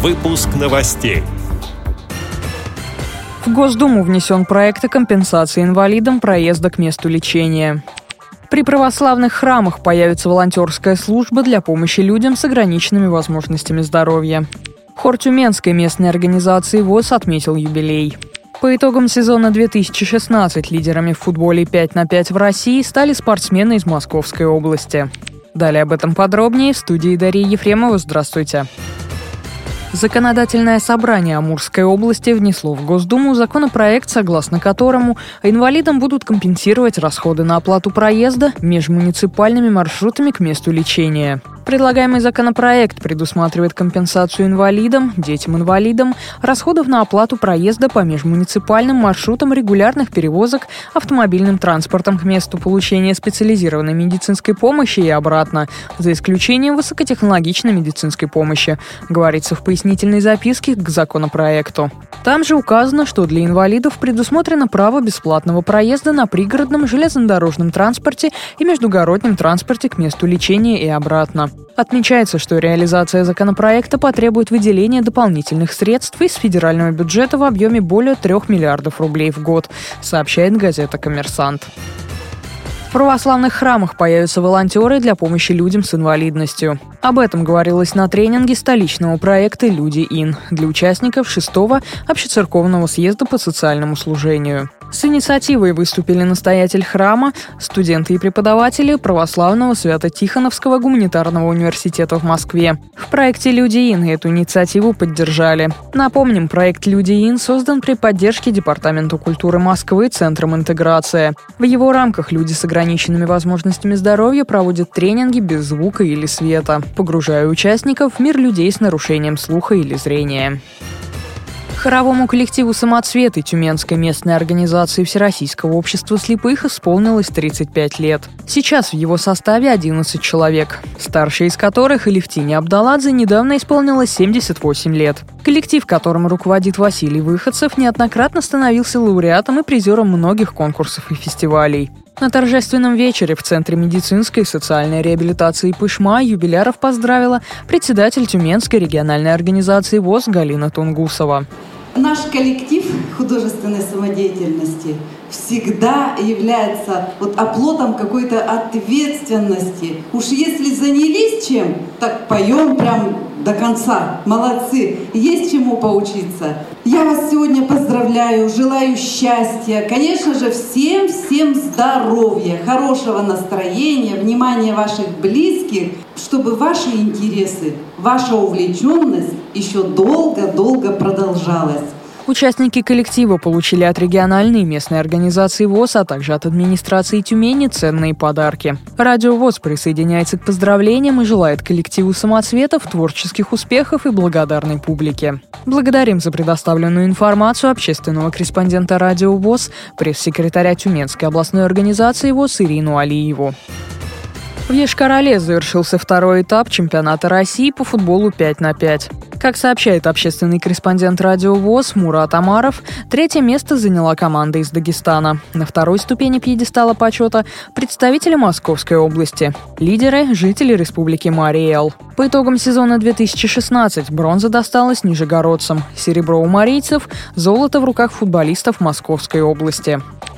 Выпуск новостей. В Госдуму внесен проект о компенсации инвалидам проезда к месту лечения. При православных храмах появится волонтерская служба для помощи людям с ограниченными возможностями здоровья. Хор Тюменской местной организации ВОЗ отметил юбилей. По итогам сезона 2016 лидерами в футболе 5 на 5 в России стали спортсмены из Московской области. Далее об этом подробнее в студии Дарьи Ефремова. Здравствуйте. Законодательное собрание Амурской области внесло в Госдуму законопроект, согласно которому инвалидам будут компенсировать расходы на оплату проезда межмуниципальными маршрутами к месту лечения. Предлагаемый законопроект предусматривает компенсацию инвалидам, детям-инвалидам, расходов на оплату проезда по межмуниципальным маршрутам регулярных перевозок автомобильным транспортом к месту получения специализированной медицинской помощи и обратно, за исключением высокотехнологичной медицинской помощи, говорится в пояснительной записке к законопроекту. Там же указано, что для инвалидов предусмотрено право бесплатного проезда на пригородном железнодорожном транспорте и междугороднем транспорте к месту лечения и обратно. Отмечается, что реализация законопроекта потребует выделения дополнительных средств из федерального бюджета в объеме более 3 миллиардов рублей в год, сообщает газета «Коммерсант». В православных храмах появятся волонтеры для помощи людям с инвалидностью. Об этом говорилось на тренинге столичного проекта «Люди Ин» для участников шестого общецерковного съезда по социальному служению. С инициативой выступили настоятель храма, студенты и преподаватели Православного Свято-Тихоновского гуманитарного университета в Москве. В проекте «Люди Ин» эту инициативу поддержали. Напомним, проект «Люди Ин» создан при поддержке Департамента культуры Москвы Центром интеграция. В его рамках люди с ограниченными возможностями здоровья проводят тренинги без звука или света, погружая участников в мир людей с нарушением слуха или зрения. Хоровому коллективу «Самоцветы» Тюменской местной организации Всероссийского общества слепых исполнилось 35 лет. Сейчас в его составе 11 человек, старший из которых Элевтине Абдаладзе недавно исполнилось 78 лет. Коллектив, которым руководит Василий Выходцев, неоднократно становился лауреатом и призером многих конкурсов и фестивалей. На торжественном вечере в Центре медицинской и социальной реабилитации Пышма юбиляров поздравила председатель Тюменской региональной организации ВОЗ Галина Тунгусова. Наш коллектив художественной самодеятельности всегда является вот оплотом какой-то ответственности. Уж если занялись чем, так поем прям до конца. Молодцы. Есть чему поучиться. Я вас сегодня поздравляю, желаю счастья. Конечно же, всем-всем здоровья, хорошего настроения, внимания ваших близких, чтобы ваши интересы, ваша увлеченность еще долго-долго продолжалась. Участники коллектива получили от региональной и местной организации ВОЗ, а также от администрации Тюмени ценные подарки. Радио ВОЗ присоединяется к поздравлениям и желает коллективу самоцветов творческих успехов и благодарной публике. Благодарим за предоставленную информацию общественного корреспондента Радио ВОЗ, пресс-секретаря Тюменской областной организации ВОЗ Ирину Алиеву. В Ешкарале завершился второй этап чемпионата России по футболу 5 на 5. Как сообщает общественный корреспондент радио ВОЗ Мурат Амаров, третье место заняла команда из Дагестана. На второй ступени пьедестала почета – представители Московской области. Лидеры – жители Республики Мариэл. По итогам сезона 2016 бронза досталась нижегородцам, серебро у марийцев, золото в руках футболистов Московской области.